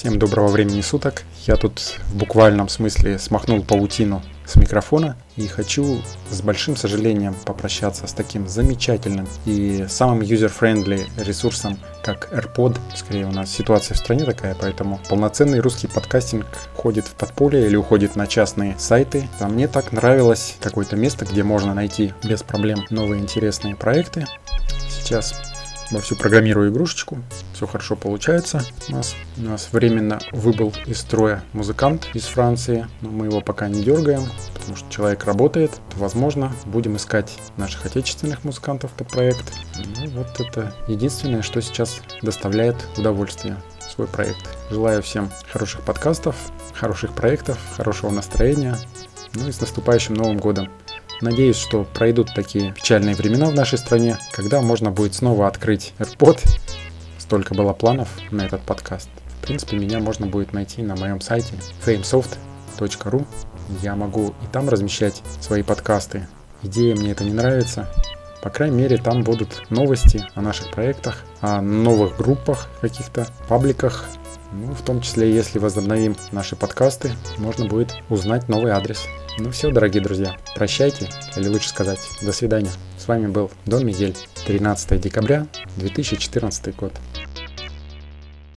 Всем доброго времени суток. Я тут в буквальном смысле смахнул паутину с микрофона и хочу с большим сожалением попрощаться с таким замечательным и самым user-friendly ресурсом, как AirPod. Скорее у нас ситуация в стране такая, поэтому полноценный русский подкастинг ходит в подполье или уходит на частные сайты. А мне так нравилось какое-то место, где можно найти без проблем новые интересные проекты. Сейчас вовсю программирую игрушечку. Все хорошо получается у нас. У нас временно выбыл из строя музыкант из Франции, но мы его пока не дергаем, потому что человек работает. Возможно, будем искать наших отечественных музыкантов под проект. Ну, вот это единственное, что сейчас доставляет удовольствие свой проект. Желаю всем хороших подкастов, хороших проектов, хорошего настроения. Ну и с наступающим Новым Годом! Надеюсь, что пройдут такие печальные времена в нашей стране, когда можно будет снова открыть AirPod. Столько было планов на этот подкаст. В принципе, меня можно будет найти на моем сайте famesoft.ru. Я могу и там размещать свои подкасты. Идея мне это не нравится. По крайней мере, там будут новости о наших проектах, о новых группах, каких-то пабликах. Ну, в том числе, если возобновим наши подкасты, можно будет узнать новый адрес. Ну все, дорогие друзья, прощайте, или лучше сказать, до свидания. С вами был Дон Мигель, 13 декабря 2014 год.